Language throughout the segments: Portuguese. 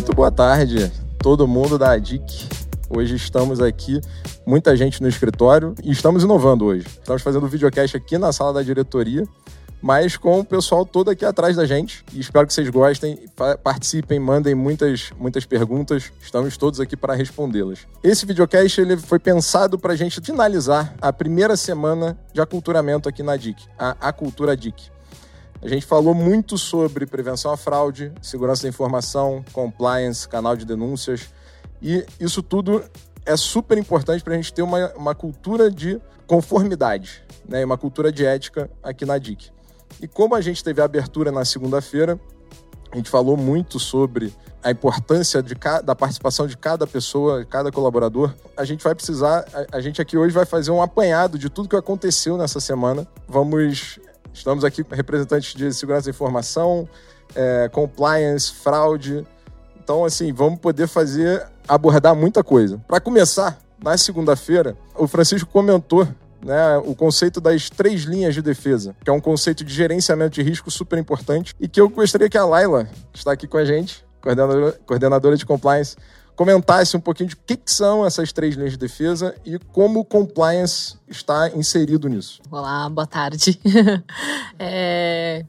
Muito boa tarde, todo mundo da ADIC. Hoje estamos aqui, muita gente no escritório e estamos inovando hoje. Estamos fazendo o videocast aqui na sala da diretoria, mas com o pessoal todo aqui atrás da gente. E espero que vocês gostem, participem, mandem muitas, muitas perguntas. Estamos todos aqui para respondê-las. Esse videocast ele foi pensado para a gente finalizar a primeira semana de aculturamento aqui na DIC, a Acultura DIC. A gente falou muito sobre prevenção à fraude, segurança da informação, compliance, canal de denúncias. E isso tudo é super importante para a gente ter uma, uma cultura de conformidade, né? uma cultura de ética aqui na DIC. E como a gente teve a abertura na segunda-feira, a gente falou muito sobre a importância de da participação de cada pessoa, cada colaborador. A gente vai precisar, a, a gente aqui hoje vai fazer um apanhado de tudo que aconteceu nessa semana. Vamos Estamos aqui representantes de segurança da informação, é, compliance, fraude. Então, assim, vamos poder fazer, abordar muita coisa. Para começar, na segunda-feira, o Francisco comentou né, o conceito das três linhas de defesa, que é um conceito de gerenciamento de risco super importante e que eu gostaria que a Laila, que está aqui com a gente, coordenadora, coordenadora de compliance, comentasse um pouquinho de o que, que, são essas três linhas de defesa e como o compliance está inserido nisso. Olá, boa tarde. é...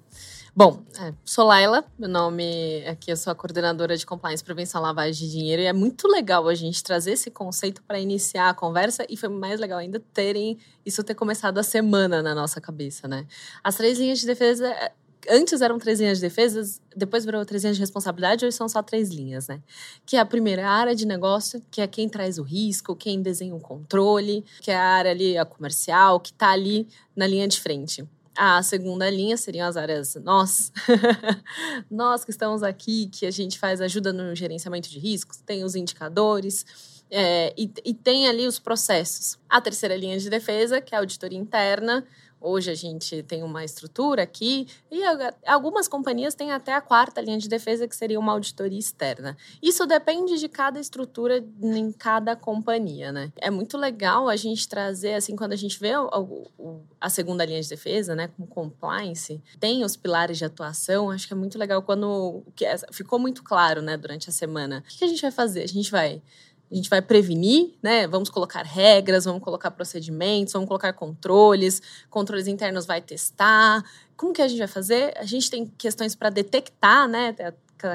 Bom, é, sou Laila, meu nome aqui eu sou a coordenadora de compliance prevenção lavagem de dinheiro e é muito legal a gente trazer esse conceito para iniciar a conversa e foi mais legal ainda terem isso ter começado a semana na nossa cabeça, né? As três linhas de defesa antes eram três linhas de defesas, depois virou três linhas de responsabilidade, hoje são só três linhas, né? Que é a primeira a área de negócio, que é quem traz o risco, quem desenha o controle, que é a área ali a comercial, que está ali na linha de frente. A segunda linha seriam as áreas nós, nós que estamos aqui, que a gente faz ajuda no gerenciamento de riscos, tem os indicadores, é, e, e, tem ali os processos. A terceira linha de defesa, que é a auditoria interna, Hoje a gente tem uma estrutura aqui e algumas companhias têm até a quarta linha de defesa, que seria uma auditoria externa. Isso depende de cada estrutura em cada companhia, né? É muito legal a gente trazer, assim, quando a gente vê a segunda linha de defesa, né, com compliance, tem os pilares de atuação. Acho que é muito legal quando é, ficou muito claro, né, durante a semana. O que a gente vai fazer? A gente vai a gente vai prevenir, né? Vamos colocar regras, vamos colocar procedimentos, vamos colocar controles, controles internos vai testar. Como que a gente vai fazer? A gente tem questões para detectar, né?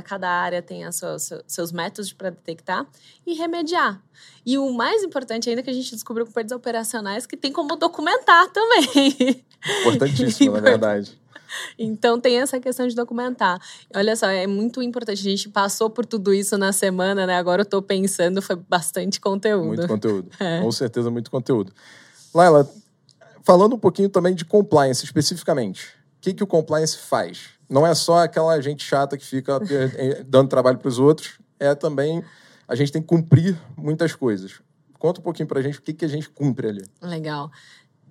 Cada área tem os seus, seus métodos para detectar e remediar. E o mais importante ainda é que a gente descobriu com perdas operacionais que tem como documentar também. Importantíssimo, na verdade. Então tem essa questão de documentar. Olha só, é muito importante. A gente passou por tudo isso na semana, né? Agora eu tô pensando, foi bastante conteúdo. Muito conteúdo. É. Com certeza, muito conteúdo. Laila, falando um pouquinho também de compliance especificamente. O que, que o compliance faz? Não é só aquela gente chata que fica eh, dando trabalho para os outros, é também a gente tem que cumprir muitas coisas. Conta um pouquinho para a gente o que, que a gente cumpre ali. Legal.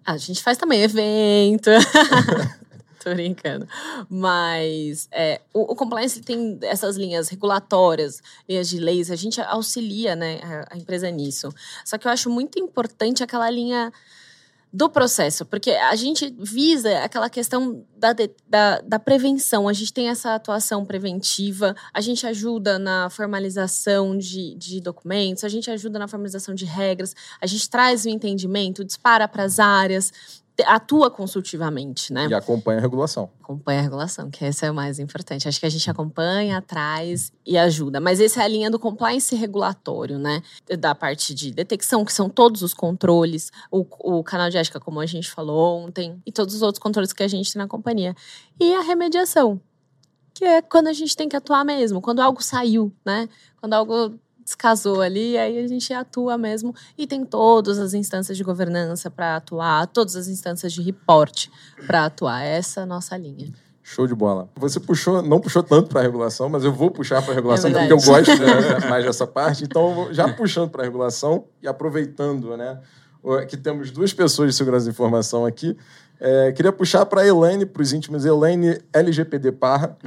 A gente faz também evento. Tô brincando. Mas é, o, o, compliance tem essas linhas regulatórias, linhas de leis, a gente auxilia né, a, a empresa nisso. Só que eu acho muito importante aquela linha do processo, porque a gente visa aquela questão da, da, da, prevenção, a gente tem essa atuação preventiva, a gente ajuda na formalização de, de documentos, a gente ajuda na formalização de regras, a gente traz o entendimento, dispara para as áreas, atua consultivamente, né? E acompanha a regulação. Acompanha a regulação, que esse é o mais importante. Acho que a gente acompanha, traz e ajuda. Mas essa é a linha do compliance regulatório, né? Da parte de detecção, que são todos os controles, o, o canal de ética, como a gente falou ontem, e todos os outros controles que a gente tem na companhia. E a remediação, que é quando a gente tem que atuar mesmo, quando algo saiu, né? Quando algo descasou ali, aí a gente atua mesmo e tem todas as instâncias de governança para atuar, todas as instâncias de reporte para atuar. Essa é a nossa linha. Show de bola. Você puxou, não puxou tanto para a regulação, mas eu vou puxar para a regulação é porque eu gosto né, mais dessa parte. Então, já puxando para a regulação e aproveitando, né, que temos duas pessoas de segurança de informação aqui. É, queria puxar para a Elaine, para os íntimos, Elaine LGPD Parra.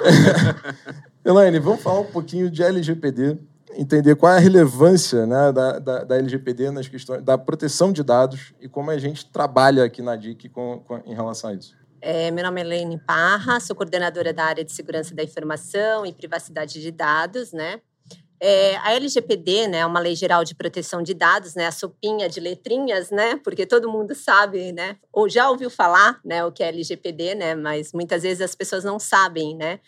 Elaine, vamos falar um pouquinho de LGPD entender qual é a relevância né, da, da, da, LGPD nas questões da proteção de dados e como a gente trabalha aqui na DIC com, com, em relação a isso. É, meu nome é Helene Parra, sou coordenadora da área de segurança da informação e privacidade de dados, né? É, a LGPD, né, é uma lei geral de proteção de dados, né, a sopinha de letrinhas, né, porque todo mundo sabe, né, ou já ouviu falar, né, o que é LGPD, né, mas muitas vezes as pessoas não sabem, né.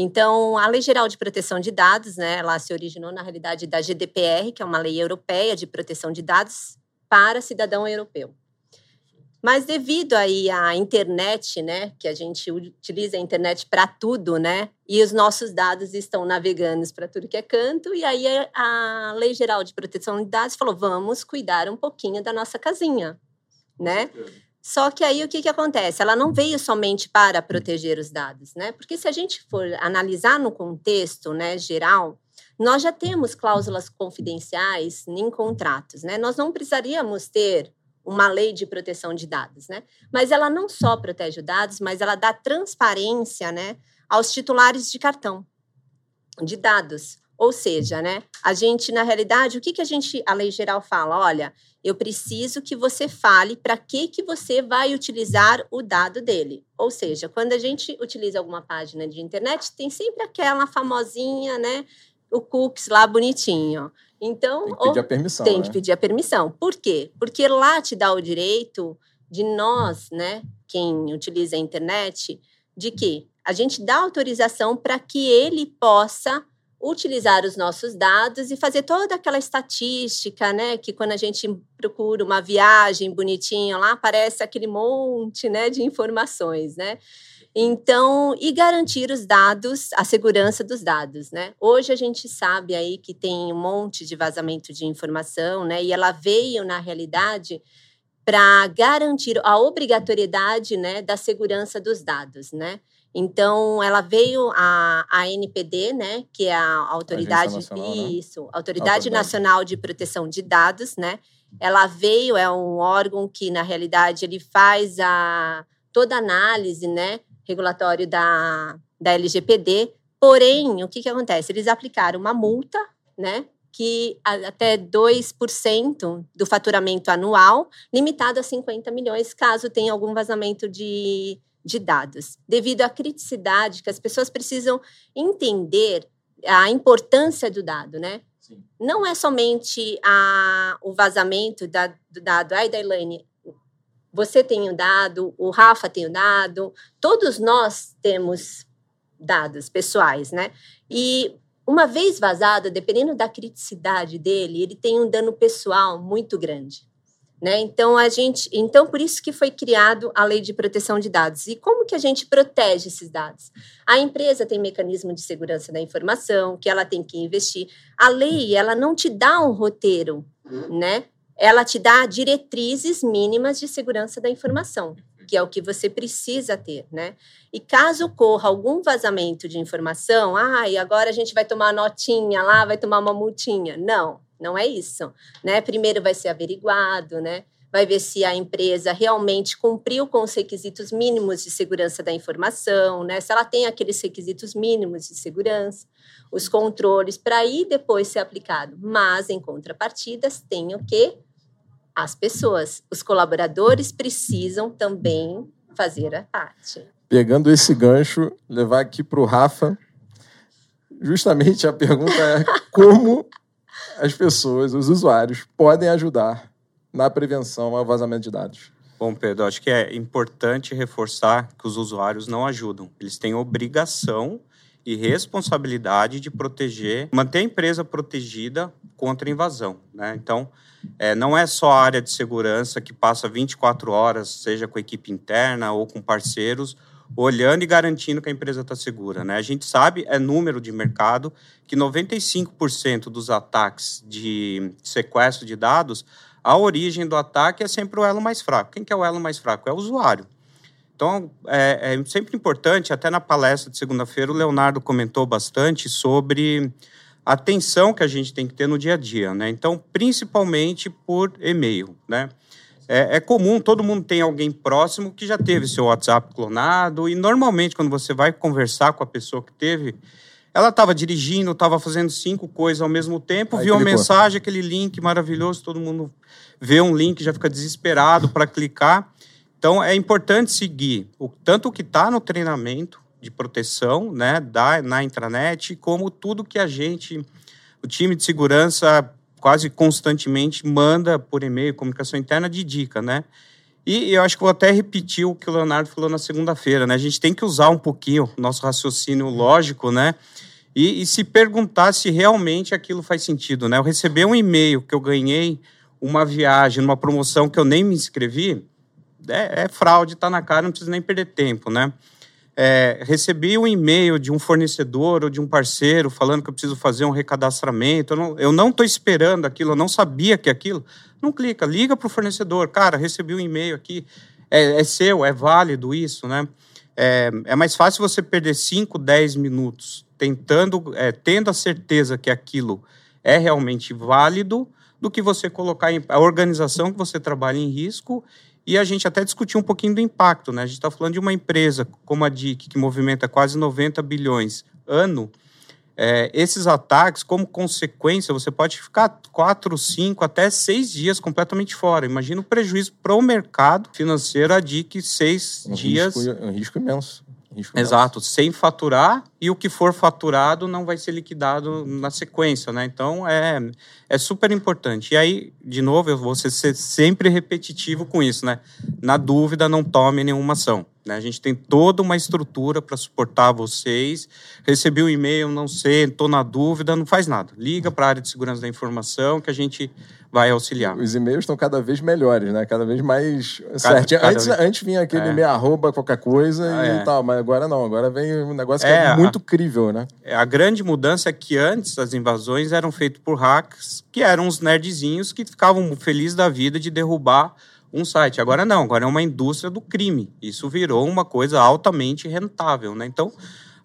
Então, a Lei Geral de Proteção de Dados, né, ela se originou na realidade da GDPR, que é uma lei europeia de proteção de dados para cidadão europeu. Mas devido aí à internet, né, que a gente utiliza a internet para tudo, né, e os nossos dados estão navegando para tudo que é canto, e aí a Lei Geral de Proteção de Dados falou: vamos cuidar um pouquinho da nossa casinha, né? Só que aí o que, que acontece? Ela não veio somente para proteger os dados, né? Porque se a gente for analisar no contexto, né, geral, nós já temos cláusulas confidenciais em contratos, né? Nós não precisaríamos ter uma lei de proteção de dados, né? Mas ela não só protege os dados, mas ela dá transparência, né, aos titulares de cartão de dados. Ou seja, né, a gente na realidade, o que que a gente a lei geral fala? Olha, eu preciso que você fale para que que você vai utilizar o dado dele. Ou seja, quando a gente utiliza alguma página de internet, tem sempre aquela famosinha, né, o cookies lá bonitinho. Então, tem que pedir a permissão. Tem né? que pedir a permissão. Por quê? Porque lá te dá o direito de nós, né, quem utiliza a internet, de que a gente dá autorização para que ele possa utilizar os nossos dados e fazer toda aquela estatística, né, que quando a gente procura uma viagem bonitinha lá, aparece aquele monte, né, de informações, né? Então, e garantir os dados, a segurança dos dados, né? Hoje a gente sabe aí que tem um monte de vazamento de informação, né? E ela veio, na realidade, para garantir a obrigatoriedade, né, da segurança dos dados, né? Então, ela veio a, a NPD, né, que é a autoridade Nacional, né? isso, autoridade, Autoridade. Nacional de Proteção de Dados, né? Ela veio é um órgão que na realidade ele faz a toda a análise, né, regulatório da, da LGPD. Porém, o que, que acontece? Eles aplicaram uma multa, né? Que até 2% do faturamento anual, limitado a 50 milhões, caso tenha algum vazamento de, de dados. Devido à criticidade que as pessoas precisam entender a importância do dado, né? Sim. Não é somente a, o vazamento da, do dado. Ai, Dailane, você tem o dado, o Rafa tem o dado, todos nós temos dados pessoais, né? E uma vez vazado, dependendo da criticidade dele, ele tem um dano pessoal muito grande. Né? Então a gente, então por isso que foi criado a lei de proteção de dados. E como que a gente protege esses dados? A empresa tem mecanismo de segurança da informação que ela tem que investir. A lei ela não te dá um roteiro, né? Ela te dá diretrizes mínimas de segurança da informação, que é o que você precisa ter, né? E caso ocorra algum vazamento de informação, ah, e agora a gente vai tomar notinha lá, vai tomar uma multinha. Não, não é isso, né? Primeiro vai ser averiguado, né? Vai ver se a empresa realmente cumpriu com os requisitos mínimos de segurança da informação, né? Se ela tem aqueles requisitos mínimos de segurança, os controles para aí depois ser aplicado. Mas em contrapartidas tem o quê? As pessoas, os colaboradores precisam também fazer a parte. Pegando esse gancho, levar aqui para o Rafa. Justamente a pergunta é como as pessoas, os usuários, podem ajudar na prevenção ao vazamento de dados. Bom, Pedro, acho que é importante reforçar que os usuários não ajudam. Eles têm obrigação e responsabilidade de proteger, manter a empresa protegida contra invasão. Né? Então, é, não é só a área de segurança que passa 24 horas, seja com a equipe interna ou com parceiros, olhando e garantindo que a empresa está segura. Né? A gente sabe, é número de mercado, que 95% dos ataques de sequestro de dados, a origem do ataque é sempre o elo mais fraco. Quem que é o elo mais fraco? É o usuário. Então, é, é sempre importante, até na palestra de segunda-feira, o Leonardo comentou bastante sobre a atenção que a gente tem que ter no dia a dia, né? Então, principalmente por e-mail, né? É, é, comum, todo mundo tem alguém próximo que já teve seu WhatsApp clonado e normalmente quando você vai conversar com a pessoa que teve, ela estava dirigindo, estava fazendo cinco coisas ao mesmo tempo, Aí viu uma clicou. mensagem, aquele link maravilhoso, todo mundo vê um link já fica desesperado para clicar. Então, é importante seguir o, tanto o que está no treinamento de proteção né, da, na intranet, como tudo que a gente, o time de segurança, quase constantemente manda por e-mail, comunicação interna de dica, né? E eu acho que vou até repetir o que o Leonardo falou na segunda-feira, né? A gente tem que usar um pouquinho o nosso raciocínio lógico, né? E, e, se perguntar se realmente aquilo faz sentido, né? Eu recebi um e-mail que eu ganhei uma viagem, numa promoção que eu nem me inscrevi, é, é fraude, tá na cara, não precisa nem perder tempo, né? É, recebi um e-mail de um fornecedor ou de um parceiro falando que eu preciso fazer um recadastramento. Eu não estou esperando aquilo, eu não sabia que aquilo. Não clica, liga para o fornecedor. Cara, recebi um e-mail aqui, é, é, seu, é válido isso, né? É, é mais fácil você perder 5, 10 minutos tentando, é, tendo a certeza que aquilo é realmente válido, do que você colocar a organização que você trabalha em risco e a gente até discutiu um pouquinho do impacto, né? A gente está falando de uma empresa como a DIC, que movimenta quase 90 bilhões ano. É, esses ataques, como consequência, você pode ficar quatro, cinco, até seis dias completamente fora. Imagina o prejuízo para o mercado financeiro, a DIC, seis um dias. Risco, um risco imenso. Exato, sem faturar e o que for faturado não vai ser liquidado na sequência, né? Então é, é super importante. E aí, de novo, eu vou ser sempre repetitivo com isso, né? Na dúvida, não tome nenhuma ação. Né? A gente tem toda uma estrutura para suportar vocês. Recebi um e-mail, não sei, estou na dúvida, não faz nada. Liga para a área de segurança da informação que a gente vai auxiliar. Os e-mails estão cada vez melhores, né? Cada vez mais certinho. Antes, vez... antes vinha aquele é. e-mail arroba qualquer coisa ah, e é. tal, mas agora não. Agora vem um negócio que é, é muito a, crível, né? É, a grande mudança é que antes as invasões eram feitas por hacks, que eram os nerdzinhos que ficavam felizes da vida de derrubar um site. Agora não, agora é uma indústria do crime. Isso virou uma coisa altamente rentável, né? Então,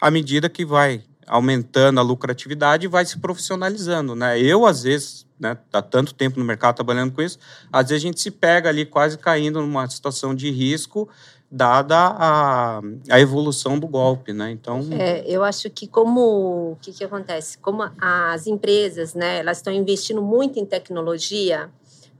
à medida que vai aumentando a lucratividade, vai se profissionalizando, né? Eu, às vezes, né, há tanto tempo no mercado trabalhando com isso, às vezes a gente se pega ali quase caindo numa situação de risco dada a, a evolução do golpe, né? Então, é, eu acho que como o que, que acontece, como as empresas, né, elas estão investindo muito em tecnologia,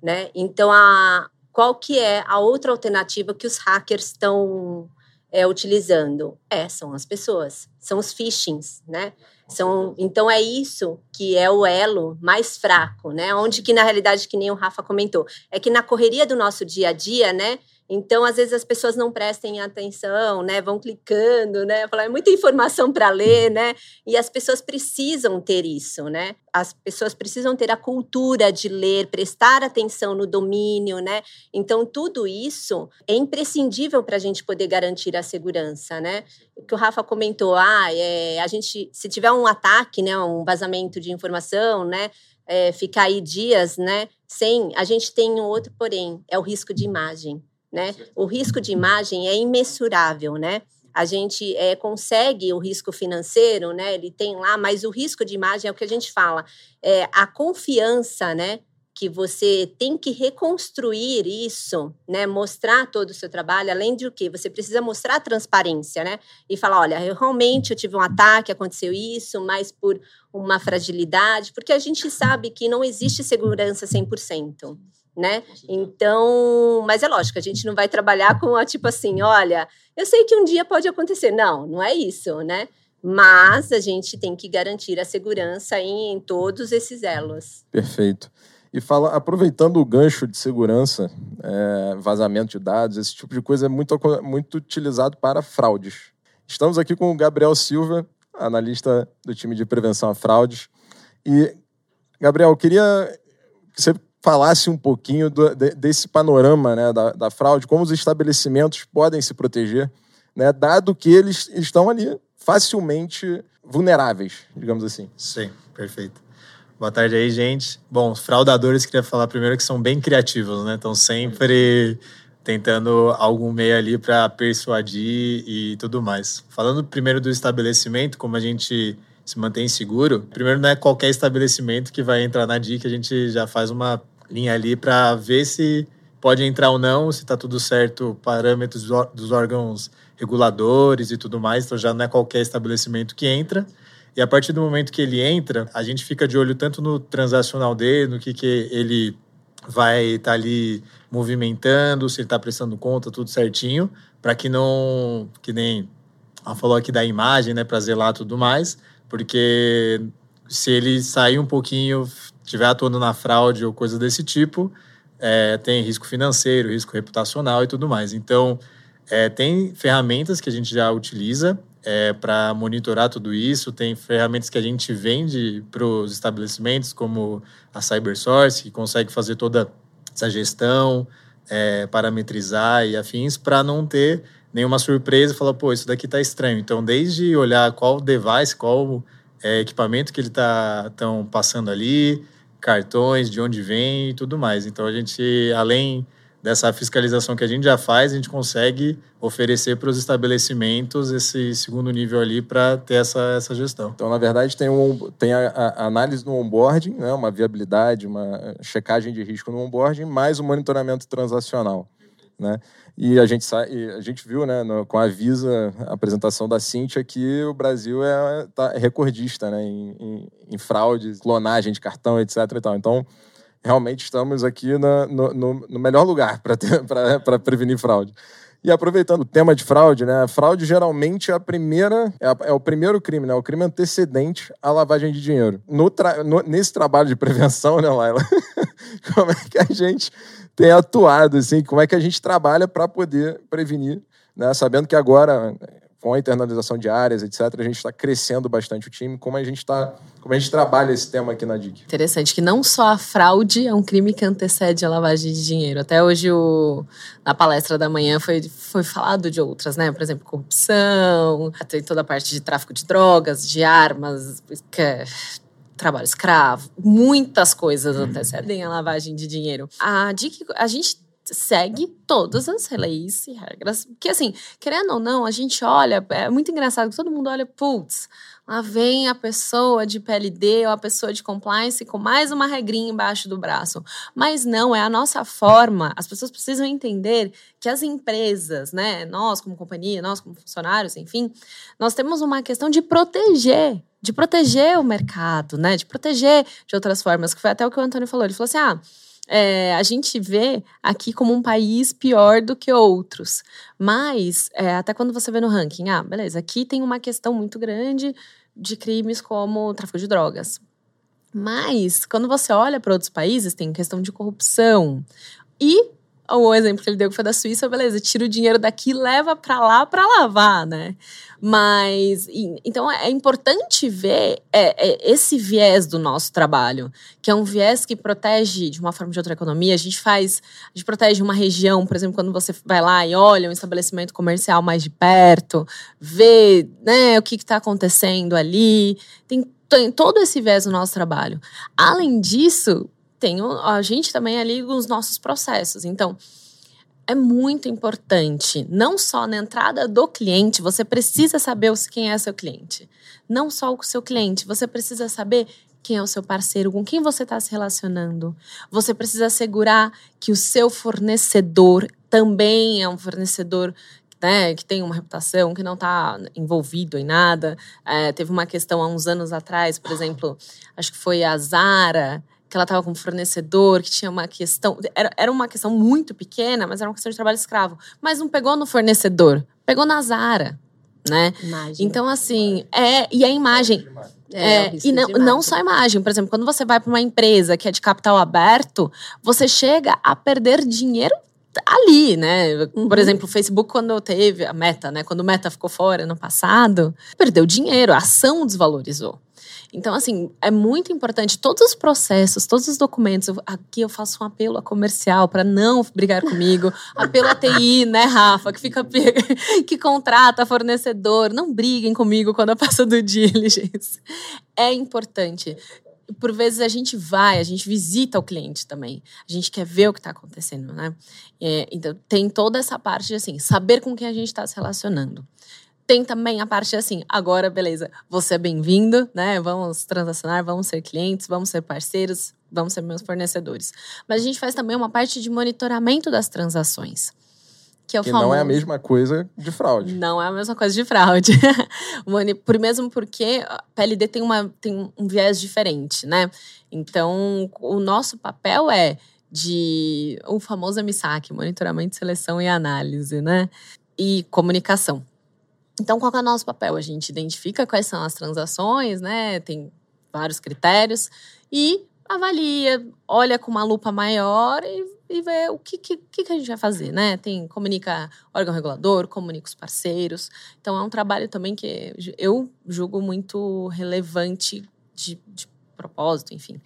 né? Então a qual que é a outra alternativa que os hackers estão é, utilizando? É, são as pessoas, são os phishings, né? São, então é isso que é o elo mais fraco, né? Onde que na realidade que nem o Rafa comentou, é que na correria do nosso dia a dia, né? Então, às vezes as pessoas não prestem atenção, né? Vão clicando, né? Falar, é muita informação para ler, né? E as pessoas precisam ter isso, né? As pessoas precisam ter a cultura de ler, prestar atenção no domínio, né? Então, tudo isso é imprescindível para a gente poder garantir a segurança, né? O que o Rafa comentou, ah, é, a gente, se tiver um ataque, né? Um vazamento de informação, né? É, ficar aí dias, né? Sem, a gente tem um outro porém, é o risco de imagem né? O risco de imagem é imensurável, né? A gente é, consegue o risco financeiro, né? Ele tem lá, mas o risco de imagem é o que a gente fala, é a confiança, né? que você tem que reconstruir isso, né? Mostrar todo o seu trabalho, além de o que você precisa mostrar transparência, né? E falar, olha, eu realmente eu tive um ataque, aconteceu isso, mas por uma fragilidade, porque a gente sabe que não existe segurança 100% né? Então, mas é lógico, a gente não vai trabalhar com a tipo assim, olha, eu sei que um dia pode acontecer. Não, não é isso, né? Mas a gente tem que garantir a segurança em, em todos esses elos. Perfeito. E fala, aproveitando o gancho de segurança, é, vazamento de dados, esse tipo de coisa é muito, muito utilizado para fraudes. Estamos aqui com o Gabriel Silva, analista do time de prevenção a fraudes. E, Gabriel, queria que você falasse um pouquinho do, de, desse panorama né, da, da, fraude, como os estabelecimentos podem se proteger, né, dado que eles estão ali facilmente vulneráveis, digamos assim. Sim, perfeito. Boa tarde aí, gente. Bom, fraudadores, queria falar primeiro que são bem criativos, né? Estão sempre tentando algum meio ali para persuadir e tudo mais. Falando primeiro do estabelecimento, como a gente se mantém seguro, primeiro não é qualquer estabelecimento que vai entrar na dica, a gente já faz uma linha ali para ver se pode entrar ou não, se está tudo certo, parâmetros dos órgãos reguladores e tudo mais. Então já não é qualquer estabelecimento que entra. E a partir do momento que ele entra, a gente fica de olho tanto no transacional dele, no que, que ele vai estar tá ali movimentando, se ele está prestando conta, tudo certinho, para que não, que nem ela falou aqui da imagem, né, para zelar tudo mais, porque se ele sair um pouquinho, estiver atuando na fraude ou coisa desse tipo, é, tem risco financeiro, risco reputacional e tudo mais. Então, é, tem ferramentas que a gente já utiliza é, para monitorar tudo isso, tem ferramentas que a gente vende para os estabelecimentos, como a CyberSource, que consegue fazer toda essa gestão, é, parametrizar e afins, para não ter nenhuma surpresa e falar, pô, isso daqui tá estranho. Então, desde olhar qual device, qual é, equipamento que ele tá tão passando ali, cartões, de onde vem e tudo mais. Então, a gente, além dessa fiscalização que a gente já faz, a gente consegue oferecer para os estabelecimentos esse segundo nível ali para ter essa, essa gestão. Então, na verdade, tem, um, tem a, a análise no onboarding, né, uma viabilidade, uma checagem de risco no onboarding, mais o monitoramento transacional. Né? E a gente, a gente viu né, no, com a Visa, a apresentação da Cintia, que o Brasil é, tá, é recordista né, em, em, em fraudes, clonagem de cartão, etc. E. Então, realmente estamos aqui na, no, no, no, melhor lugar para prevenir fraude. E aproveitando o tema de fraude, né? A fraude geralmente é a primeira, é, a, é o primeiro crime, né? O crime antecedente à lavagem de dinheiro. No tra, no, nesse trabalho de prevenção, né, Laila? como é que a gente tem atuado, assim? Como é que a gente trabalha para poder prevenir, né? Sabendo que agora com a internalização de áreas, etc., a gente está crescendo bastante o time. Como a gente está, como a gente trabalha esse tema aqui na DIC? Interessante que não só a fraude é um crime que antecede a lavagem de dinheiro. Até hoje o, na palestra da manhã foi, foi falado de outras, né? Por exemplo, corrupção, tem toda a parte de tráfico de drogas, de armas, que, trabalho escravo, muitas coisas antecedem a lavagem de dinheiro. A DIC, a gente segue todas as leis e regras. Que assim, querendo ou não, a gente olha, é muito engraçado que todo mundo olha, putz, lá vem a pessoa de PLD ou a pessoa de compliance com mais uma regrinha embaixo do braço. Mas não, é a nossa forma. As pessoas precisam entender que as empresas, né, nós como companhia, nós como funcionários, enfim, nós temos uma questão de proteger de proteger o mercado, né? De proteger de outras formas, que foi até o que o Antônio falou. Ele falou assim: ah, é, a gente vê aqui como um país pior do que outros. Mas, é, até quando você vê no ranking, ah, beleza, aqui tem uma questão muito grande de crimes como tráfico de drogas. Mas, quando você olha para outros países, tem questão de corrupção. E o exemplo que ele deu que foi da Suíça, beleza, tira o dinheiro daqui leva para lá para lavar, né? Mas, então é importante ver é, é, esse viés do nosso trabalho, que é um viés que protege de uma forma de outra economia. A gente faz, a gente protege uma região, por exemplo, quando você vai lá e olha um estabelecimento comercial mais de perto, vê né, o que está acontecendo ali. Tem, tem todo esse viés no nosso trabalho. Além disso, tem a gente também ali os nossos processos. Então, é muito importante, não só na entrada do cliente, você precisa saber quem é seu cliente. Não só o seu cliente, você precisa saber quem é o seu parceiro, com quem você está se relacionando. Você precisa assegurar que o seu fornecedor também é um fornecedor né, que tem uma reputação, que não está envolvido em nada. É, teve uma questão há uns anos atrás, por exemplo, acho que foi a Zara, que ela estava com um fornecedor, que tinha uma questão. Era, era uma questão muito pequena, mas era uma questão de trabalho escravo. Mas não pegou no fornecedor, pegou na Zara. Né? Imagem. Então, assim, é. E a imagem. É, é, e não, não só a imagem. Por exemplo, quando você vai para uma empresa que é de capital aberto, você chega a perder dinheiro ali, né? Uhum. Por exemplo, o Facebook, quando teve a meta, né? Quando o meta ficou fora no passado, perdeu dinheiro, a ação desvalorizou. Então, assim, é muito importante todos os processos, todos os documentos. Eu, aqui eu faço um apelo a comercial para não brigar comigo. apelo a TI, né, Rafa, que fica que contrata fornecedor. Não briguem comigo quando eu passo do diligence. É importante por vezes a gente vai, a gente visita o cliente também. A gente quer ver o que está acontecendo, né? É, então tem toda essa parte de assim, saber com quem a gente está se relacionando tem também a parte assim, agora beleza, você é bem-vindo, né? Vamos transacionar, vamos ser clientes, vamos ser parceiros, vamos ser meus fornecedores. Mas a gente faz também uma parte de monitoramento das transações. Que, é o que famoso... não é a mesma coisa de fraude. Não é a mesma coisa de fraude. Por mesmo porque a PLD tem, uma, tem um viés diferente, né? Então, o nosso papel é de o famoso MSAC, monitoramento, seleção e análise, né? E comunicação. Então, qual é o nosso papel? A gente identifica quais são as transações, né? Tem vários critérios e avalia, olha com uma lupa maior e, e vê o que, que, que a gente vai fazer, né? Tem, comunica órgão regulador, comunica os parceiros. Então, é um trabalho também que eu julgo muito relevante de, de propósito, enfim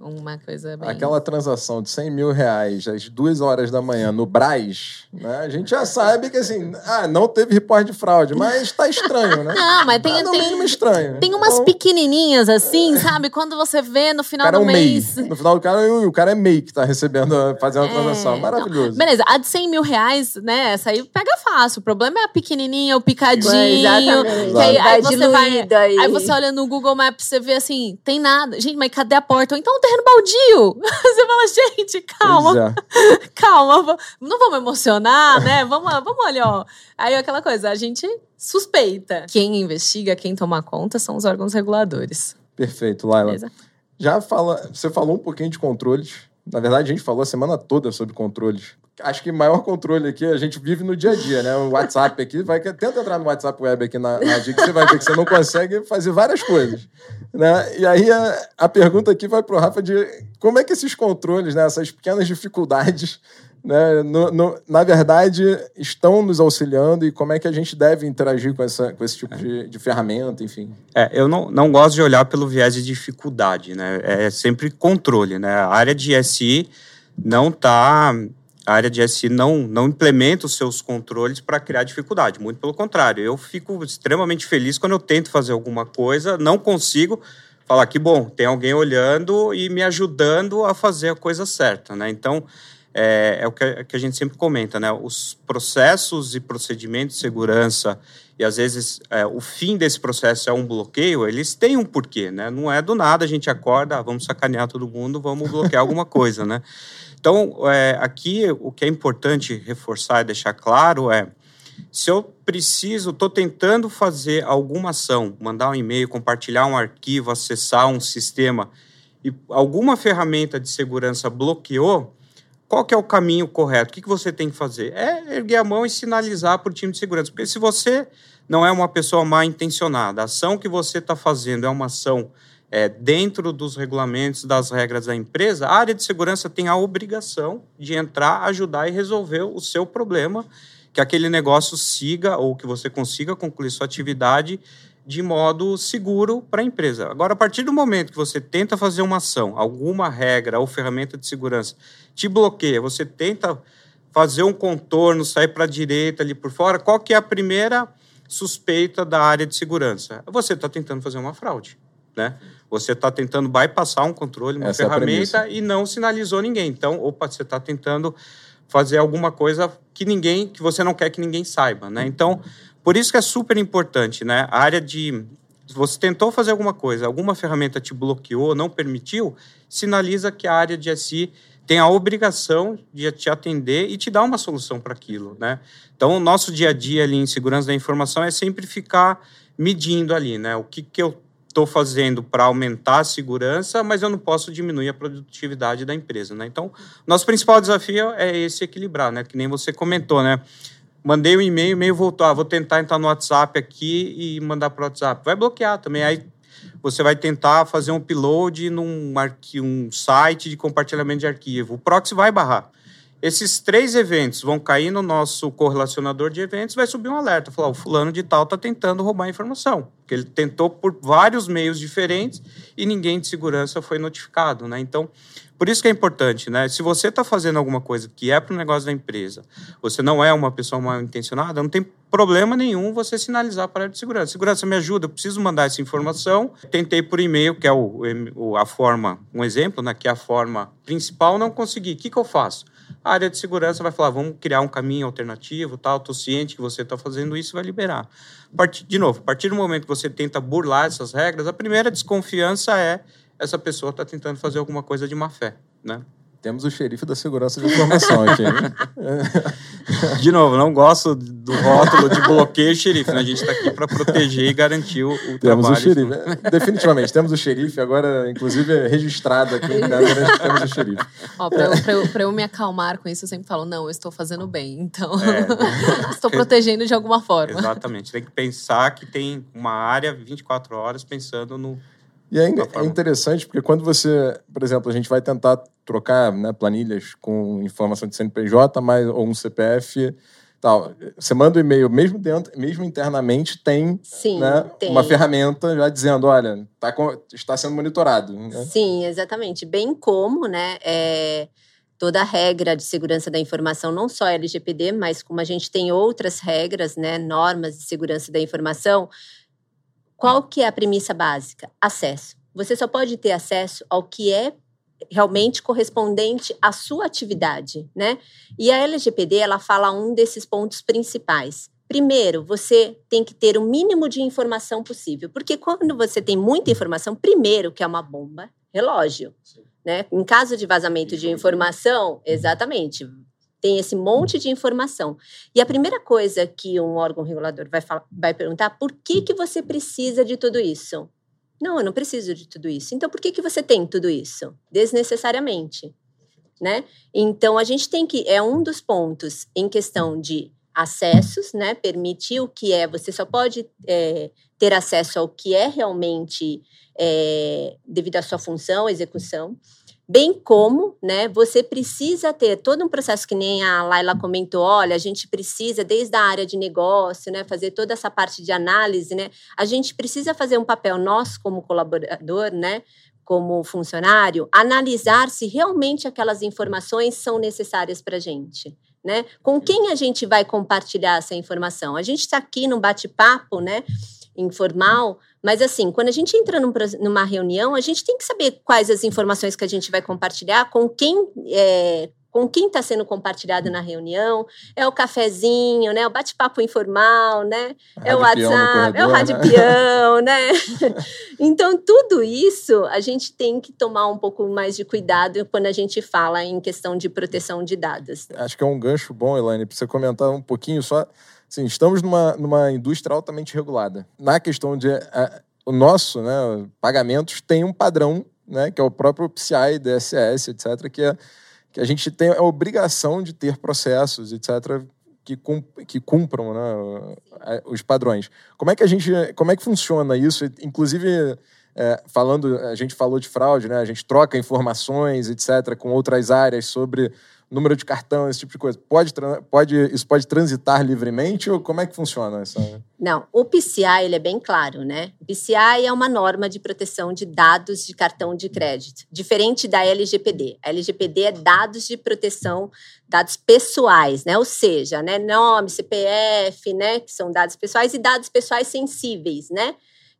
uma coisa bem... Aquela transação de 100 mil reais às duas horas da manhã no Braz, né? A gente já sabe que, assim, ah, não teve reporte de fraude, mas tá estranho, né? Não, mas tem... Tá no tem, mínimo estranho. Tem umas então, pequenininhas, assim, sabe? Quando você vê no final do é um mês... MEI. No final do cara, o cara é MEI que tá recebendo, fazendo a transação. É... Maravilhoso. Não. Beleza, a de 100 mil reais, né? Essa aí pega fácil. O problema é a pequenininha, o picadinho. Exatamente. Que aí, aí, você vai, aí. aí você olha no Google Maps, você vê assim, tem nada. Gente, mas cadê a porta? Ou então terreno baldio. Você fala, gente, calma. É. calma, não vamos emocionar, né? Vamos, vamos ali, ó. Aí aquela coisa, a gente suspeita. Quem investiga, quem toma conta são os órgãos reguladores. Perfeito, Laila. Beleza? Já fala, você falou um pouquinho de controles. Na verdade, a gente falou a semana toda sobre controles acho que maior controle aqui a gente vive no dia a dia, né? O WhatsApp aqui, vai tenta entrar no WhatsApp web aqui na, na dica, você vai ver que você não consegue fazer várias coisas, né? E aí a, a pergunta aqui vai para o Rafa de como é que esses controles, né, essas pequenas dificuldades, né, no, no, na verdade estão nos auxiliando e como é que a gente deve interagir com, essa, com esse tipo de, de ferramenta, enfim. É, eu não, não gosto de olhar pelo viés de dificuldade, né? É sempre controle, né? A área de SI não está a área de SI não, não implementa os seus controles para criar dificuldade. Muito pelo contrário, eu fico extremamente feliz quando eu tento fazer alguma coisa, não consigo falar que bom, tem alguém olhando e me ajudando a fazer a coisa certa, né? Então, é, é o que a, que a, gente sempre comenta, né? Os processos e procedimentos de segurança e às vezes é, o fim desse processo é um bloqueio, eles têm um porquê, né? Não é do nada a gente acorda, ah, vamos sacanear todo mundo, vamos bloquear alguma coisa, né? Então, é, aqui o que é importante reforçar e deixar claro é: se eu preciso, estou tentando fazer alguma ação, mandar um e-mail, compartilhar um arquivo, acessar um sistema e alguma ferramenta de segurança bloqueou, qual que é o caminho correto? O que, que você tem que fazer? É erguer a mão e sinalizar para o time de segurança. Porque se você não é uma pessoa mal intencionada, a ação que você está fazendo é uma ação é, dentro dos regulamentos, das regras da empresa, a área de segurança tem a obrigação de entrar, ajudar e resolver o seu problema, que aquele negócio siga ou que você consiga concluir sua atividade de modo seguro para a empresa. Agora, a partir do momento que você tenta fazer uma ação, alguma regra ou ferramenta de segurança te bloqueia, você tenta fazer um contorno, sair para a direita ali por fora, qual que é a primeira suspeita da área de segurança? Você está tentando fazer uma fraude, né? Você está tentando bypassar um controle, uma Essa é ferramenta é e não sinalizou ninguém. Então, opa, você está tentando fazer alguma coisa que ninguém, que você não quer que ninguém saiba, né? Então, por isso que é super importante, né? A área de você tentou fazer alguma coisa, alguma ferramenta te bloqueou, não permitiu, sinaliza que a área de SI tem a obrigação de te atender e te dar uma solução para aquilo, né? Então, o nosso dia a dia ali em segurança da informação é sempre ficar medindo ali, né? O que, que eu estou fazendo para aumentar a segurança, mas eu não posso diminuir a produtividade da empresa, né? Então, nosso principal desafio é esse equilibrar, né? Que nem você comentou, né? Mandei um e-mail, o e-mail voltou, ah, vou tentar entrar no WhatsApp aqui e mandar para o WhatsApp. Vai bloquear também, aí você vai tentar fazer um upload num um site de compartilhamento de arquivo. O proxy vai barrar. Esses três eventos vão cair no nosso correlacionador de eventos, vai subir um alerta, falar, o fulano de tal está tentando roubar informação, porque ele tentou por vários meios diferentes e ninguém de segurança foi notificado, né? Então, por isso que é importante, né? Se você está fazendo alguma coisa que é para o negócio da empresa, você não é uma pessoa mal intencionada, não tem problema nenhum você sinalizar para a área de segurança. Segurança me ajuda, eu preciso mandar essa informação. Tentei por e-mail, que é o, a forma, um exemplo, né? Que é a forma principal, não consegui. O que, que eu faço? A área de segurança vai falar, vamos criar um caminho alternativo, tal, estou ciente que você está fazendo isso, vai liberar. Partir, de novo, a partir do momento que você tenta burlar essas regras, a primeira desconfiança é essa pessoa está tentando fazer alguma coisa de má fé, né? Temos o xerife da segurança de informação aqui. de novo, não gosto do rótulo de bloqueio xerife. Né? A gente está aqui para proteger e garantir o, o temos trabalho. o xerife. É, definitivamente, temos o xerife. Agora, inclusive, registrado aqui em câmera, temos o xerife. Para eu, eu, eu, me acalmar com isso, eu sempre falo, não, eu estou fazendo bem. Então, é, estou protegendo de alguma forma. Exatamente. Tem que pensar que tem uma área 24 horas pensando no e é, é, interessante porque quando você, por exemplo, a gente vai tentar trocar né, planilhas com informação de CNPJ mais, ou um CPF tal. Você manda o um e-mail, mesmo dentro, mesmo internamente, tem, Sim, né, tem. uma ferramenta já dizendo, olha, tá, está sendo monitorado. Né? Sim, exatamente. Bem como, né? É, toda a regra de segurança da informação, não só LGPD, mas como a gente tem outras regras, né, normas de segurança da informação, qual que é a premissa básica? Acesso. Você só pode ter acesso ao que é realmente correspondente à sua atividade, né? E a LGPD, ela fala um desses pontos principais. Primeiro, você tem que ter o mínimo de informação possível, porque quando você tem muita informação, primeiro que é uma bomba, relógio, Sim. né? Em caso de vazamento de informação, exatamente, tem esse monte de informação. E a primeira coisa que um órgão regulador vai, falar, vai perguntar, por que, que você precisa de tudo isso? Não, eu não preciso de tudo isso. Então, por que, que você tem tudo isso? Desnecessariamente, né? Então, a gente tem que... É um dos pontos em questão de acessos, né? Permitir o que é... Você só pode é, ter acesso ao que é realmente é, devido à sua função, execução bem como, né, você precisa ter todo um processo que nem a Laila comentou, olha, a gente precisa desde a área de negócio, né, fazer toda essa parte de análise, né, a gente precisa fazer um papel nós como colaborador, né, como funcionário, analisar se realmente aquelas informações são necessárias para a gente. Né? Com quem a gente vai compartilhar essa informação? A gente está aqui num bate-papo, né? Informal, mas assim, quando a gente entra num, numa reunião, a gente tem que saber quais as informações que a gente vai compartilhar, com quem é, com quem está sendo compartilhado na reunião, é o cafezinho, né? O bate-papo informal, né? É o WhatsApp, é o rádio né? peão, né? então, tudo isso a gente tem que tomar um pouco mais de cuidado quando a gente fala em questão de proteção de dados. Acho que é um gancho bom, Elaine, para você comentar um pouquinho só Sim, estamos numa, numa indústria altamente regulada. Na questão de a, o nosso, né, pagamentos tem um padrão, né, que é o próprio PCI, DSS, etc, que é que a gente tem a obrigação de ter processos, etc, que, que cumpram né, os padrões. Como é que a gente, como é que funciona isso? Inclusive é, falando, a gente falou de fraude, né? A gente troca informações, etc, com outras áreas sobre número de cartão, esse tipo de coisa. Pode, pode, isso pode transitar livremente ou como é que funciona essa? Não, o PCI ele é bem claro, né? O PCI é uma norma de proteção de dados de cartão de crédito, diferente da LGPD. A LGPD é dados de proteção, dados pessoais, né? Ou seja, né, nome, CPF, né, que são dados pessoais e dados pessoais sensíveis, né?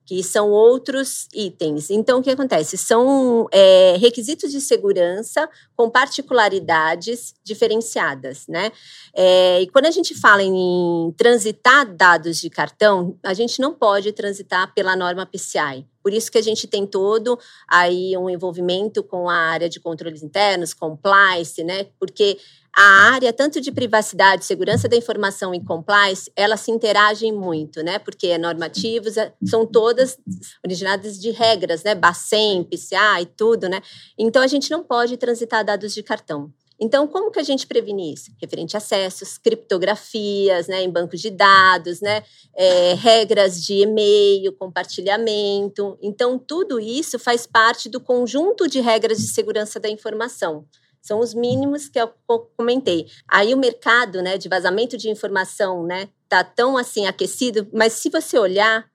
Que são outros itens. Então, o que acontece? São é, requisitos de segurança com particularidades diferenciadas, né? É, e quando a gente fala em transitar dados de cartão, a gente não pode transitar pela norma PCI. Por isso que a gente tem todo aí um envolvimento com a área de controles internos, compliance, né? Porque a área tanto de privacidade, segurança da informação e compliance, elas se interagem muito, né? Porque é normativos, é, são todas originadas de regras, né? Bacen, PCA e tudo, né? Então a gente não pode transitar dados de cartão. Então, como que a gente previne isso? Referente a acessos, criptografias, né, em bancos de dados, né, é, regras de e-mail, compartilhamento. Então, tudo isso faz parte do conjunto de regras de segurança da informação. São os mínimos que eu comentei. Aí o mercado, né, de vazamento de informação, né, tá tão assim aquecido, mas se você olhar,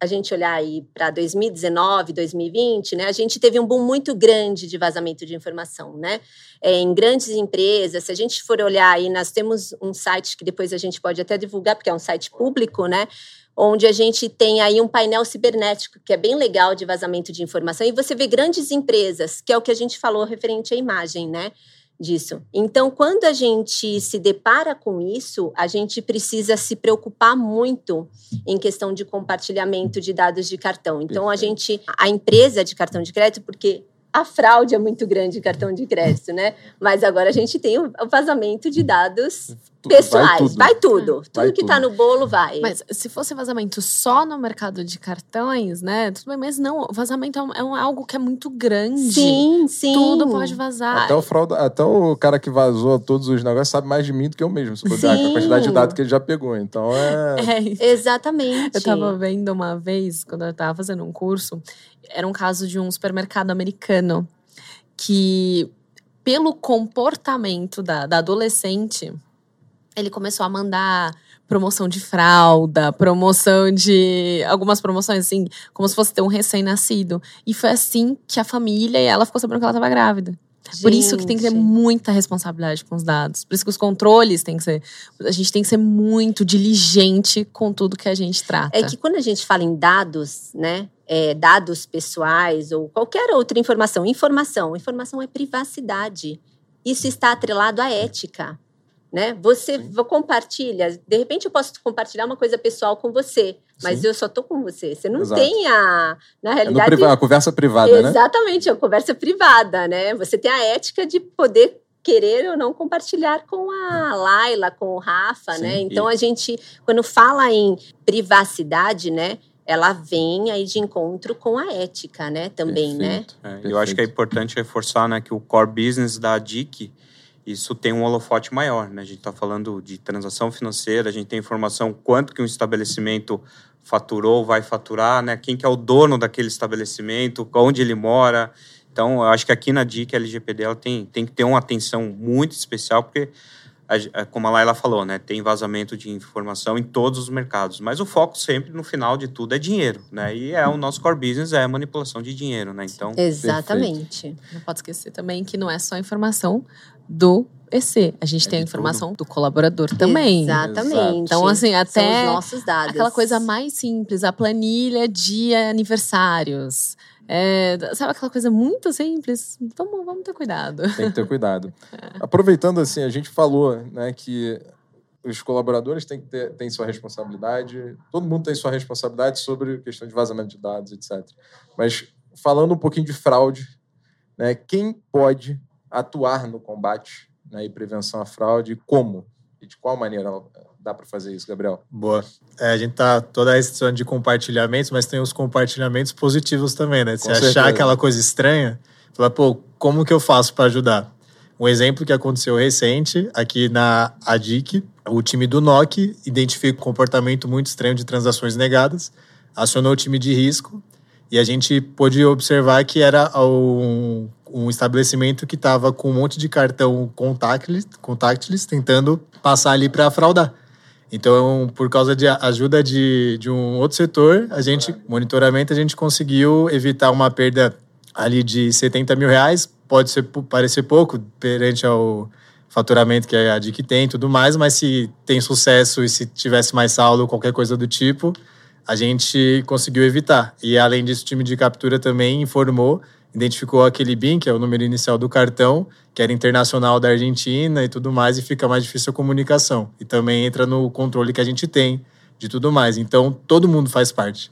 a gente olhar aí para 2019, 2020, né, a gente teve um boom muito grande de vazamento de informação, né, é, em grandes empresas. Se a gente for olhar aí, nós temos um site que depois a gente pode até divulgar, porque é um site público, né, onde a gente tem aí um painel cibernético, que é bem legal de vazamento de informação, e você vê grandes empresas, que é o que a gente falou referente à imagem, né? Disso. Então, quando a gente se depara com isso, a gente precisa se preocupar muito em questão de compartilhamento de dados de cartão. Então, a gente, a empresa de cartão de crédito, porque a fraude é muito grande em cartão de crédito, né? Mas agora a gente tem o vazamento de dados pessoais. Vai tudo. Tudo, vai que está no bolo vai. Mas se fosse vazamento só no mercado de cartões, né? Tudo bem, mas não. Vazamento é, um, é um, algo que é muito grande. Sim, sim. Tudo pode vazar. Até o, fraude, até o cara que vazou todos os negócios sabe mais de mim do que eu mesmo. Se sim. a quantidade de dados que ele já pegou. Então é. é Exatamente. Eu estava vendo uma vez, quando eu estava fazendo um curso, era um caso de um supermercado americano que, pelo comportamento da, da adolescente, ele começou a mandar promoção de fralda, promoção de. algumas promoções, assim, como se fosse ter um recém-nascido. E foi assim que a família e ela ficou sabendo que ela estava grávida. Gente. Por isso que tem que ter muita responsabilidade com os dados. Por isso que os controles têm que ser. A gente tem que ser muito diligente com tudo que a gente trata. É que quando a gente fala em dados, né? É, dados pessoais ou qualquer outra informação, informação, informação é privacidade. Isso está atrelado à ética né? Você Sim. compartilha, de repente eu posso compartilhar uma coisa pessoal com você, mas Sim. eu só tô com você. Você não Exato. tem a, na realidade, é a conversa privada, exatamente, né? Exatamente, a conversa privada, né? Você tem a ética de poder querer ou não compartilhar com a Laila, com o Rafa, Sim, né? Então e... a gente, quando fala em privacidade, né? Ela vem aí de encontro com a ética, né? Também, né? Perfeito. né? É, eu acho que é importante reforçar, né, que o core business da DIC isso tem um holofote maior, né? A gente está falando de transação financeira, a gente tem informação quanto que um estabelecimento faturou, vai faturar, né? Quem que é o dono daquele estabelecimento, onde ele mora. Então, eu acho que aqui na DIC, a LGPD ela tem, tem que ter uma atenção muito especial, porque, como a Laila falou, né? Tem vazamento de informação em todos os mercados, mas o foco sempre, no final de tudo, é dinheiro, né? E é o nosso core business, é manipulação de dinheiro, né? Então, Exatamente. Perfeito. Não pode esquecer também que não é só informação do EC. A gente é tem a informação tudo. do colaborador também. Exatamente. Então, assim, até São os nossos dados. aquela coisa mais simples, a planilha de aniversários. É, sabe aquela coisa muito simples? Então, vamos ter cuidado. Tem que ter cuidado. é. Aproveitando, assim, a gente falou né, que os colaboradores têm, que ter, têm sua responsabilidade, todo mundo tem sua responsabilidade sobre a questão de vazamento de dados, etc. Mas falando um pouquinho de fraude, né, quem pode atuar no combate né, e prevenção à fraude, como e de qual maneira dá para fazer isso, Gabriel? Boa. É, a gente tá toda a questão de compartilhamentos, mas tem os compartilhamentos positivos também, né? Se achar aquela coisa estranha, falar, pô, como que eu faço para ajudar? Um exemplo que aconteceu recente aqui na ADIC, o time do NOC identifica um comportamento muito estranho de transações negadas, acionou o time de risco e a gente pôde observar que era um um estabelecimento que estava com um monte de cartão contactless, contactless tentando passar ali para fraudar. Então, por causa de ajuda de, de um outro setor, a gente, monitoramento, a gente conseguiu evitar uma perda ali de 70 mil reais. Pode ser, parecer pouco perante ao faturamento que a DIC tem e tudo mais, mas se tem sucesso e se tivesse mais saldo ou qualquer coisa do tipo, a gente conseguiu evitar. E além disso, o time de captura também informou identificou aquele BIN, que é o número inicial do cartão, que era internacional da Argentina e tudo mais, e fica mais difícil a comunicação. E também entra no controle que a gente tem de tudo mais. Então, todo mundo faz parte.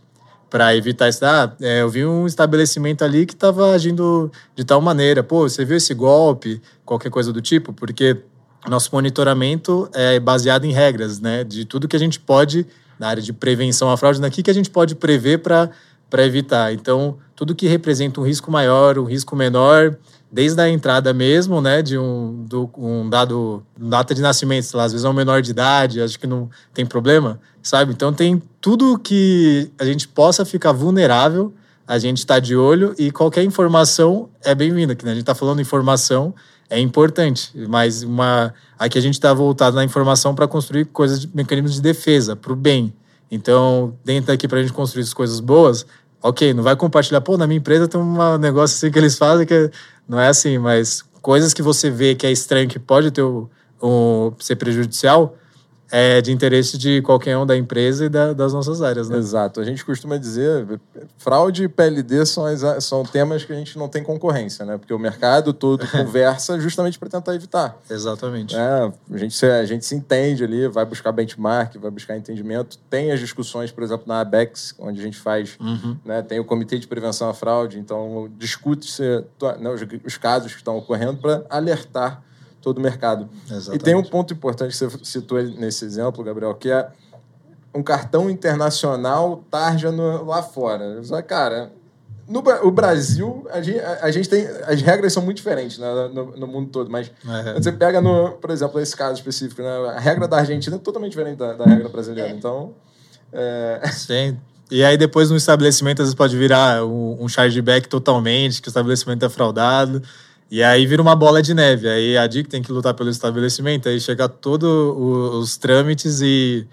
Para evitar isso, ah, é, eu vi um estabelecimento ali que estava agindo de tal maneira. Pô, você viu esse golpe? Qualquer coisa do tipo? Porque nosso monitoramento é baseado em regras, né? De tudo que a gente pode, na área de prevenção à fraude, daqui que a gente pode prever para evitar. Então, tudo que representa um risco maior, um risco menor, desde a entrada mesmo, né, de um, do, um dado, data de nascimento, lá, às vezes é um menor de idade, acho que não tem problema, sabe? Então tem tudo que a gente possa ficar vulnerável, a gente está de olho e qualquer informação é bem-vinda, que né? a gente está falando informação, é importante, mas uma aqui a gente está voltado na informação para construir coisas, mecanismos de defesa, para o bem. Então, dentro daqui, para a gente construir as coisas boas, ok, não vai compartilhar, pô, na minha empresa tem um negócio assim que eles fazem que não é assim, mas coisas que você vê que é estranho, que pode ter um, ser prejudicial, é de interesse de qualquer um da empresa e da, das nossas áreas, né? Exato. A gente costuma dizer, fraude e PLD são, as, são temas que a gente não tem concorrência, né? Porque o mercado todo conversa justamente para tentar evitar. Exatamente. É, a, gente, a gente se entende ali, vai buscar benchmark, vai buscar entendimento. Tem as discussões, por exemplo, na ABEX, onde a gente faz, uhum. né? Tem o Comitê de Prevenção à Fraude, então discute-se né, os, os casos que estão ocorrendo para alertar todo o mercado. Exatamente. E tem um ponto importante que você citou nesse exemplo, Gabriel, que é um cartão internacional tarja no, lá fora. Só, cara, no o Brasil, a gente, a gente, tem. As regras são muito diferentes né, no, no mundo todo, mas É. você pega, no, por exemplo, esse caso específico, né, a regra da Argentina é totalmente diferente da, da regra brasileira. Então. É, Sim. E aí depois no estabelecimento às vezes pode virar um, um chargeback totalmente, que o estabelecimento é fraudado. E aí vira uma bola de neve. Aí a DIC tem que lutar pelo estabelecimento, aí chega todos os trâmites e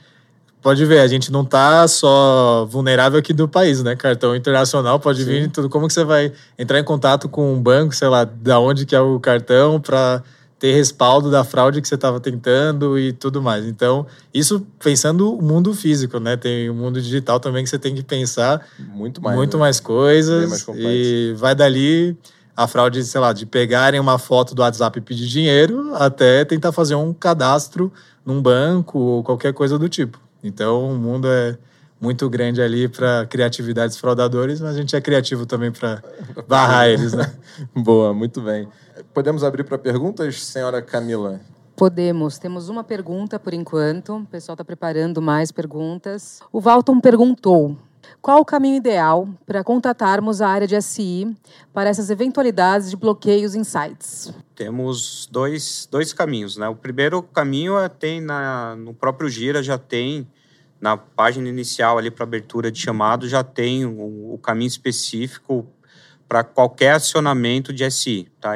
pode ver, a gente não tá só vulnerável aqui do país, né? Cartão internacional pode Sim. vir tudo. Como que você vai entrar em contato com um banco, sei lá, da onde que é o cartão para ter respaldo da fraude que você estava tentando e tudo mais. Então, isso pensando o mundo físico, né? Tem o mundo digital também que você tem que pensar muito mais. muito né? mais coisas mais e vai dali a fraude, sei lá, de pegarem uma foto do WhatsApp e pedir dinheiro até tentar fazer um cadastro num banco ou qualquer coisa do tipo. Então, o mundo é muito grande ali para criatividades fraudadores, mas a gente é criativo também para barrar eles, né? Boa, muito bem. Podemos abrir para perguntas, senhora Camila? Podemos. Temos uma pergunta por enquanto. O pessoal está preparando mais perguntas. O Valton perguntou: qual o caminho ideal para contatarmos a área de SI para essas eventualidades de bloqueios em sites? Temos dois, dois caminhos, né? O primeiro caminho é tem na, no próprio Gira, já tem na página inicial ali para abertura de chamado, já tem o, o caminho específico para qualquer acionamento de SI, tá?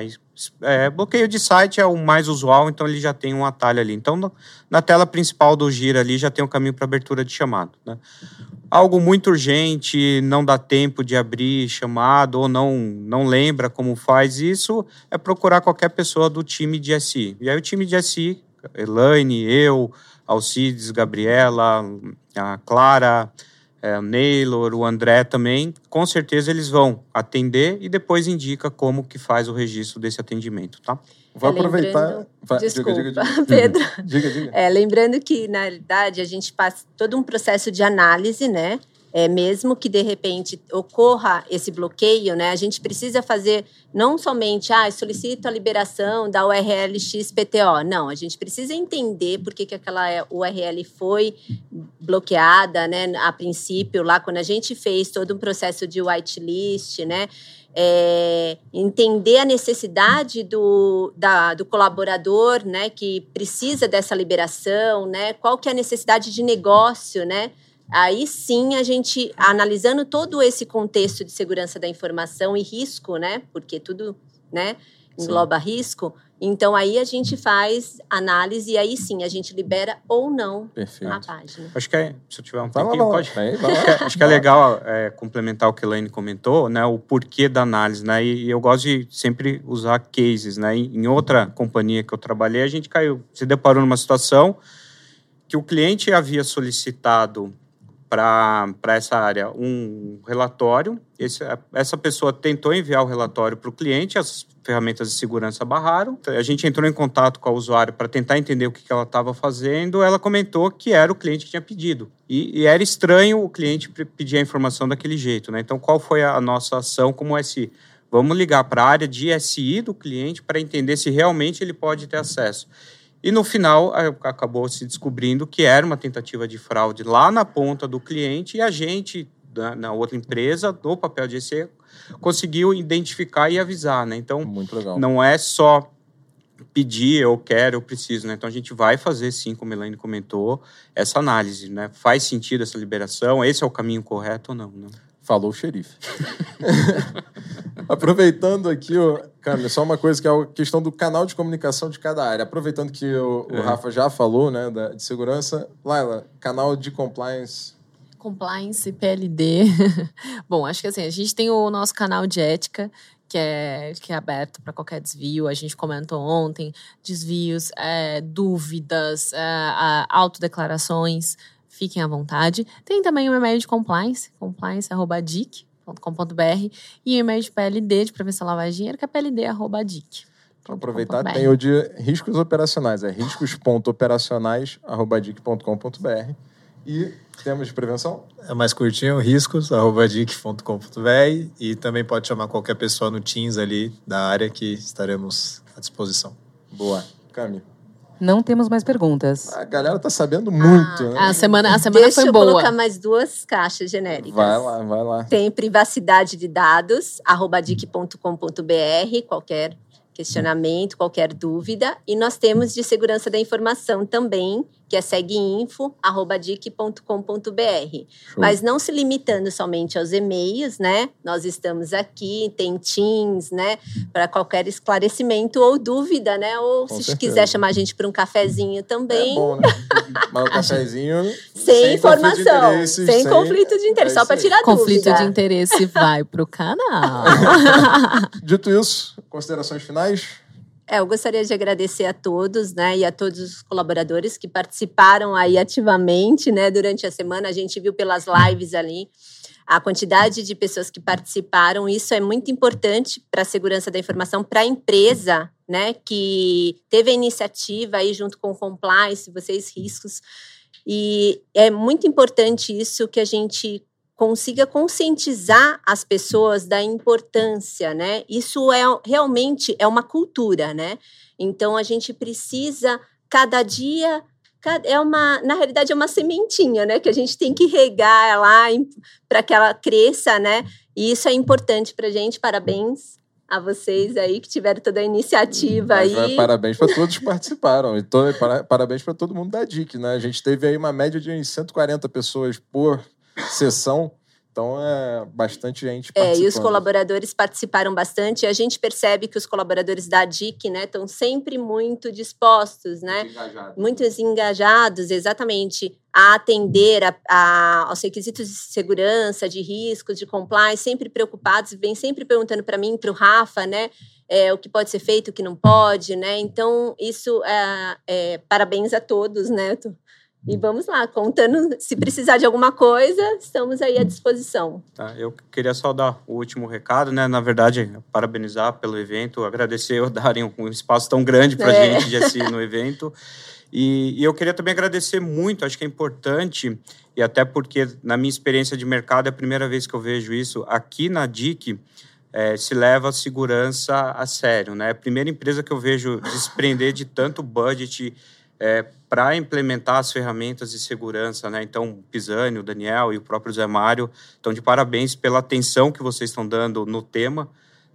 É, bloqueio de site é o mais usual, então ele já tem um atalho ali. Então, no, na tela principal do Gira ali já tem o caminho para abertura de chamado, né? Algo muito urgente, não dá tempo de abrir chamado ou não, não lembra como faz isso, é procurar qualquer pessoa do time de SI. E aí o time de SI, Elaine, eu, Alcides, Gabriela, a Clara, é, o Neylor, o André também, com certeza eles vão atender e depois indica como que faz o registro desse atendimento, tá? Vou É, aproveitar. Vai, Desculpa, diga, diga, diga. Pedro. Diga, diga. É, lembrando que, na realidade, a gente passa todo um processo de análise, né? É, mesmo que de repente ocorra esse bloqueio, né? A gente precisa fazer não somente, ah, solicito a liberação da URL XPTO. Não, a gente precisa entender por que, que aquela URL foi bloqueada, né? A princípio, lá quando a gente fez todo um processo de whitelist, né? é, entender a necessidade do, da, do colaborador, né, que precisa dessa liberação, né, qual que é a necessidade de negócio, né, aí sim a gente, analisando todo esse contexto de segurança da informação e risco, né, porque tudo, né, engloba risco, então aí a gente faz análise e aí sim a gente libera ou não Perfeito. a página. Acho que é, se eu tiver um tempinho, vai lá. pode... Vai, vai lá. Acho que é- Acho que é legal é, complementar o que a Elaine comentou, né? O porquê da análise, né? E, e eu gosto de sempre usar cases, né? Em, em outra companhia que eu trabalhei, a gente caiu, se deparou numa situação que o cliente havia solicitado para essa área um relatório. Esse, essa pessoa tentou enviar o relatório para o cliente, as ferramentas de segurança barraram. A gente entrou em contato com a usuária para tentar entender o que, que ela estava fazendo. Ela comentou que era o cliente que tinha pedido. E, e era estranho o cliente pe- pedir a informação daquele jeito. Né? Então, qual foi a nossa ação como SI? Vamos ligar para a área de SI do cliente para entender se realmente ele pode ter acesso. E no final acabou se descobrindo que era uma tentativa de fraude lá na ponta do cliente e a gente, na outra empresa, do papel de EC, conseguiu identificar e avisar. Né? Então, não é só pedir, eu quero, eu preciso, né? Então a gente vai fazer, sim, como a Elaine comentou, essa análise, né? Faz sentido essa liberação? Esse é o caminho correto ou não? Né? Falou o xerife. Aproveitando aqui, ó, Câmbio, só uma coisa que é a questão do canal de comunicação de cada área. Aproveitando que o, o É. Rafa já falou, né, da, de segurança. Laila, canal de compliance. Compliance, PLD. Bom, acho que assim, a gente tem o nosso canal de ética, que é, que é aberto para qualquer desvio. A gente comentou ontem desvios, é, dúvidas, é, autodeclarações. Fiquem à vontade. Tem também o e-mail de compliance, compliance.dic.com.br e o e-mail de PLD, de prevenção lavagem de dinheiro, que é pld.dic. Para aproveitar, tem o de riscos operacionais, é riscos.operacionais.dic.com.br. E temos de prevenção? É mais curtinho, riscos.dic.com.br e também pode chamar qualquer pessoa no Teams ali da área que estaremos à disposição. Boa. Cami. Não temos mais perguntas. A galera tá sabendo muito. Ah, né? A semana, a semana Deixa foi eu boa. colocar mais duas caixas genéricas. Vai lá, vai lá. Tem privacidade de dados, arroba dic.com.br, qualquer questionamento, qualquer dúvida. E nós temos de segurança da informação também, que é seguinfo.dic.com.br. Mas não se limitando somente aos e-mails, né? Nós estamos aqui, tem Teams, né? Para qualquer esclarecimento ou dúvida, né? Ou Com se certeza. quiser chamar a gente para um cafezinho também. É bom, né? Mas o cafezinho. Sem, conflito de informação, interesses, sem, conflito de interesse, É só para tirar Conflito dúvida. de interesse vai pro canal. Dito isso, considerações finais? É, eu gostaria de agradecer a todos, né, e a todos os colaboradores que participaram aí ativamente, né, durante a semana. A gente viu pelas lives ali a quantidade de pessoas que participaram. Isso é muito importante para a segurança da informação, para a empresa, né, que teve a iniciativa aí junto com o compliance, vocês riscos. E é muito importante isso que a gente consiga conscientizar as pessoas da importância, né? Isso é realmente é uma cultura, né? Então a gente precisa cada dia é uma, na realidade é uma sementinha, né, que a gente tem que regar lá para que ela cresça, né? E isso é importante para gente. Parabéns a vocês aí que tiveram toda a iniciativa Mas, aí. Parabéns para todos que participaram. E para- parabéns para todo mundo da DIC, né? A gente teve aí uma média de 140 pessoas por sessão. Então é bastante gente É, participando. e os colaboradores participaram bastante. E a gente percebe que os colaboradores da DIC, né, estão sempre muito dispostos, né? Engajado. Muitos engajados, exatamente, a atender a- a- aos requisitos de segurança, de riscos, de compliance, sempre preocupados, vem sempre perguntando para mim, para o Rafa, né? é, o que pode ser feito, o que não pode, né? Então, isso é, é, parabéns a todos, né? Tô- E vamos lá, contando, se precisar de alguma coisa, estamos aí à disposição. Tá, eu queria só dar o último recado, né? Na verdade, parabenizar pelo evento, agradecer o darem um espaço tão grande para a É. gente de assistir no evento. E, e eu queria também agradecer muito, acho que é importante, e até porque na minha experiência de mercado é a primeira vez que eu vejo isso, aqui na DIC eh, se leva a segurança a sério, né? É a primeira empresa que eu vejo desprender de tanto budget para implementar as ferramentas de segurança, né? Então, Pisani, o Daniel e o próprio Zé Mário estão de parabéns pela atenção que vocês estão dando no tema,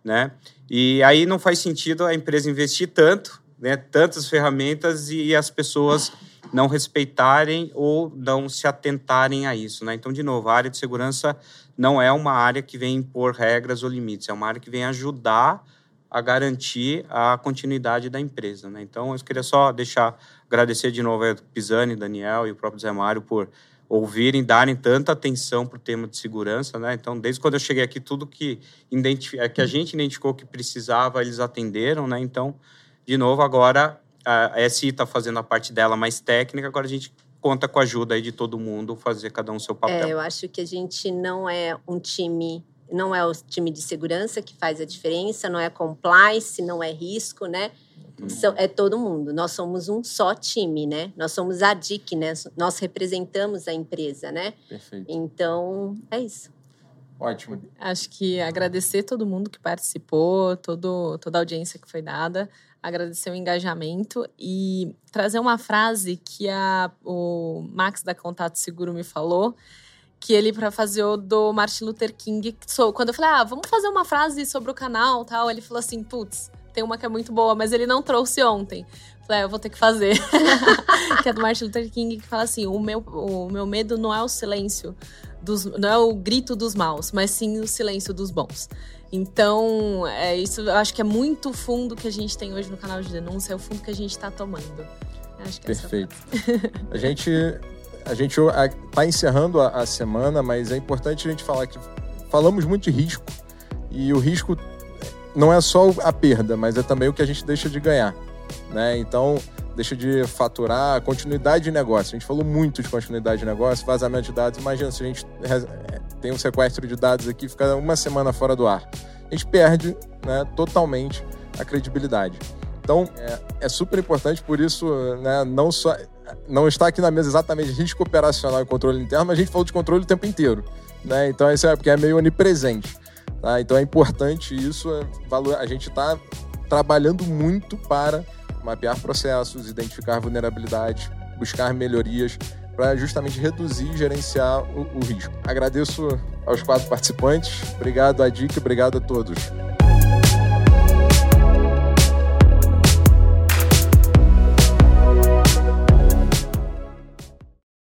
né? E aí não faz sentido a empresa investir tanto, né? Tantas ferramentas e as pessoas não respeitarem ou não se atentarem a isso, né? Então, de novo, a área de segurança não é uma área que vem impor regras ou limites, é uma área que vem ajudar a garantir a continuidade da empresa, né? Então, eu queria só deixar agradecer de novo a Pisani, Daniel e o próprio Zé Mário por ouvirem, darem tanta atenção para o tema de segurança, né? Então, desde quando eu cheguei aqui, tudo que, identifi- que a gente identificou que precisava, eles atenderam, né? Então, de novo, agora a SI está fazendo a parte dela mais técnica, agora a gente conta com a ajuda aí de todo mundo, fazer cada um seu papel. É, eu acho que a gente não é um time, não é o time de segurança que faz a diferença, não é compliance, não é risco, né? São- é todo mundo. Nós somos um só time, né? Nós somos a DIC, né? Nós representamos a empresa, né? Perfeito. Então, é isso. Ótimo. Acho que agradecer todo mundo que participou, todo, toda a audiência que foi dada, agradecer o engajamento e trazer uma frase que a, o Max da Contato Seguro me falou, que ele para fazer o do Martin Luther King, quando eu falei, ah, vamos fazer uma frase sobre o canal, tal, ele falou assim, putz, tem uma que é muito boa, mas ele não trouxe ontem. Falei, ah, eu vou ter que fazer. que é do Martin Luther King, que fala assim, o meu, o meu medo não é o silêncio, dos, não é o grito dos maus, mas sim o silêncio dos bons. Então, é isso eu acho que é muito fundo que a gente tem hoje no canal de denúncia, é o fundo que a gente está tomando. Acho que essa- Perfeito. A gente a gente está encerrando a, a semana, mas é importante a gente falar que falamos muito de risco e o risco não é só a perda, mas é também o que a gente deixa de ganhar. Né? Então, deixa de faturar, continuidade de negócio. A gente falou muito de continuidade de negócio, vazamento de dados. Imagina se a gente tem um sequestro de dados aqui, fica uma semana fora do ar. A gente perde né, totalmente a credibilidade. Então, é, é super importante, por isso, né, não só não está aqui na mesa exatamente risco operacional e controle interno, mas a gente falou de controle o tempo inteiro. Né? Então, isso é porque é meio onipresente. Tá? Então, é importante isso. É, a gente está trabalhando muito para mapear processos, identificar vulnerabilidades, buscar melhorias para justamente reduzir e gerenciar o, o risco. Agradeço aos quatro participantes. Obrigado a Dica, obrigado a todos.